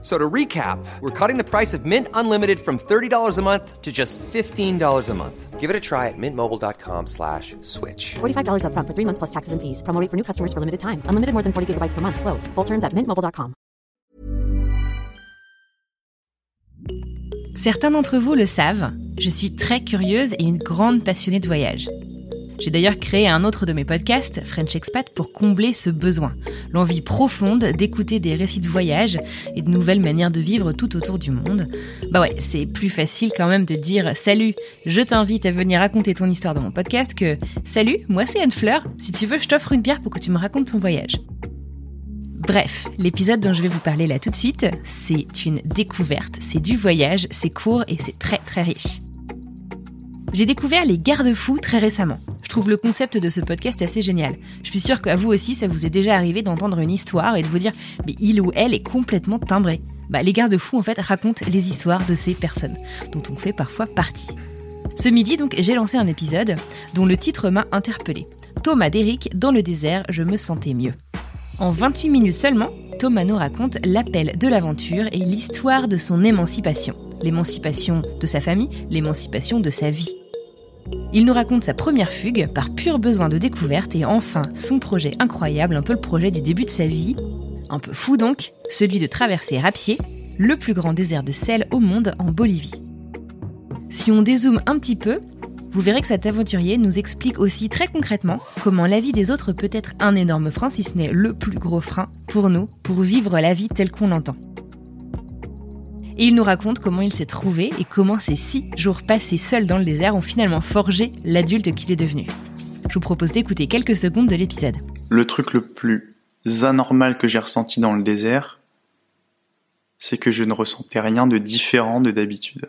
So to recap, we're cutting the price of Mint Unlimited from $30 a month to just $15 a month. Give it a try at mintmobile.com slash switch. $45 upfront for three months plus taxes and fees. Promo rate for new customers for limited time. Unlimited more than 40 gigabytes per month. Slows. Full terms at mintmobile.com. Certains d'entre vous le savent, je suis très curieuse et une grande passionnée de voyage. J'ai d'ailleurs créé un autre de mes podcasts, French Expat, pour combler ce besoin, l'envie profonde d'écouter des récits de voyage et de nouvelles manières de vivre tout autour du monde. Bah ouais, c'est plus facile quand même de dire salut, je t'invite à venir raconter ton histoire dans mon podcast que salut, moi c'est Anne Fleur, si tu veux je t'offre une bière pour que tu me racontes ton voyage. Bref, l'épisode dont je vais vous parler là tout de suite, c'est une découverte, c'est du voyage, c'est court et c'est très très riche. J'ai découvert les garde-fous très récemment. Je trouve le concept de ce podcast assez génial. Je suis sûre qu'à vous aussi, ça vous est déjà arrivé d'entendre une histoire et de vous dire, mais il ou elle est complètement timbré. Bah, les garde-fous, en fait, racontent les histoires de ces personnes, dont on fait parfois partie. Ce midi, donc, j'ai lancé un épisode dont le titre m'a interpellé. Thomas Derrick, dans le désert, je me sentais mieux. En 28 minutes seulement, Thomas nous raconte l'appel de l'aventure et l'histoire de son émancipation. L'émancipation de sa famille, l'émancipation de sa vie. Il nous raconte sa première fugue par pur besoin de découverte et enfin son projet incroyable, un peu le projet du début de sa vie, un peu fou donc, celui de traverser à pied le plus grand désert de sel au monde en Bolivie. Si on dézoome un petit peu, vous verrez que cet aventurier nous explique aussi très concrètement comment la vie des autres peut être un énorme frein, si ce n'est le plus gros frein pour nous, pour vivre la vie telle qu'on l'entend. Et il nous raconte comment il s'est trouvé et comment ces six jours passés seuls dans le désert ont finalement forgé l'adulte qu'il est devenu. Je vous propose d'écouter quelques secondes de l'épisode. Le truc le plus anormal que j'ai ressenti dans le désert, c'est que je ne ressentais rien de différent de d'habitude.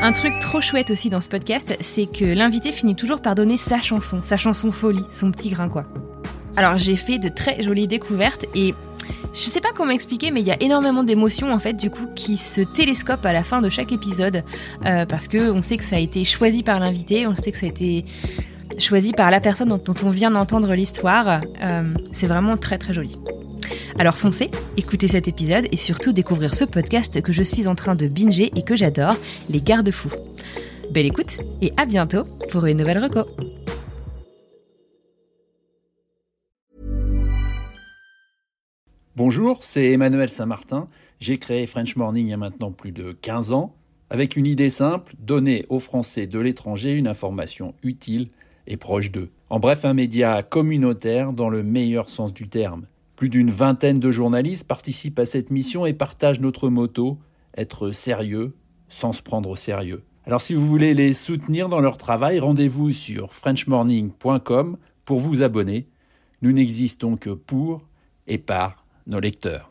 Un truc trop chouette aussi dans ce podcast, c'est que l'invité finit toujours par donner sa chanson, sa chanson folie, son petit grain quoi. Alors j'ai fait de très jolies découvertes et je sais pas comment expliquer, mais il y a énormément d'émotions en fait du coup qui se télescopent à la fin de chaque épisode euh, parce que on sait que ça a été choisi par l'invité, on sait que ça a été choisi par la personne dont, on vient d'entendre l'histoire. Euh, c'est vraiment très très joli. Alors foncez, écoutez cet épisode et surtout découvrir ce podcast que je suis en train de binger et que j'adore, Les Garde-Fous. Belle écoute et à bientôt pour une nouvelle reco. Bonjour, c'est Emmanuel Saint-Martin. J'ai créé French Morning il y a maintenant plus de 15 ans, avec une idée simple, donner aux Français de l'étranger une information utile et proche d'eux. En bref, un média communautaire dans le meilleur sens du terme. Plus d'une vingtaine de journalistes participent à cette mission et partagent notre motto, être sérieux sans se prendre au sérieux. Alors si vous voulez les soutenir dans leur travail, rendez-vous sur frenchmorning.com pour vous abonner. Nous n'existons que pour et par nos lecteurs.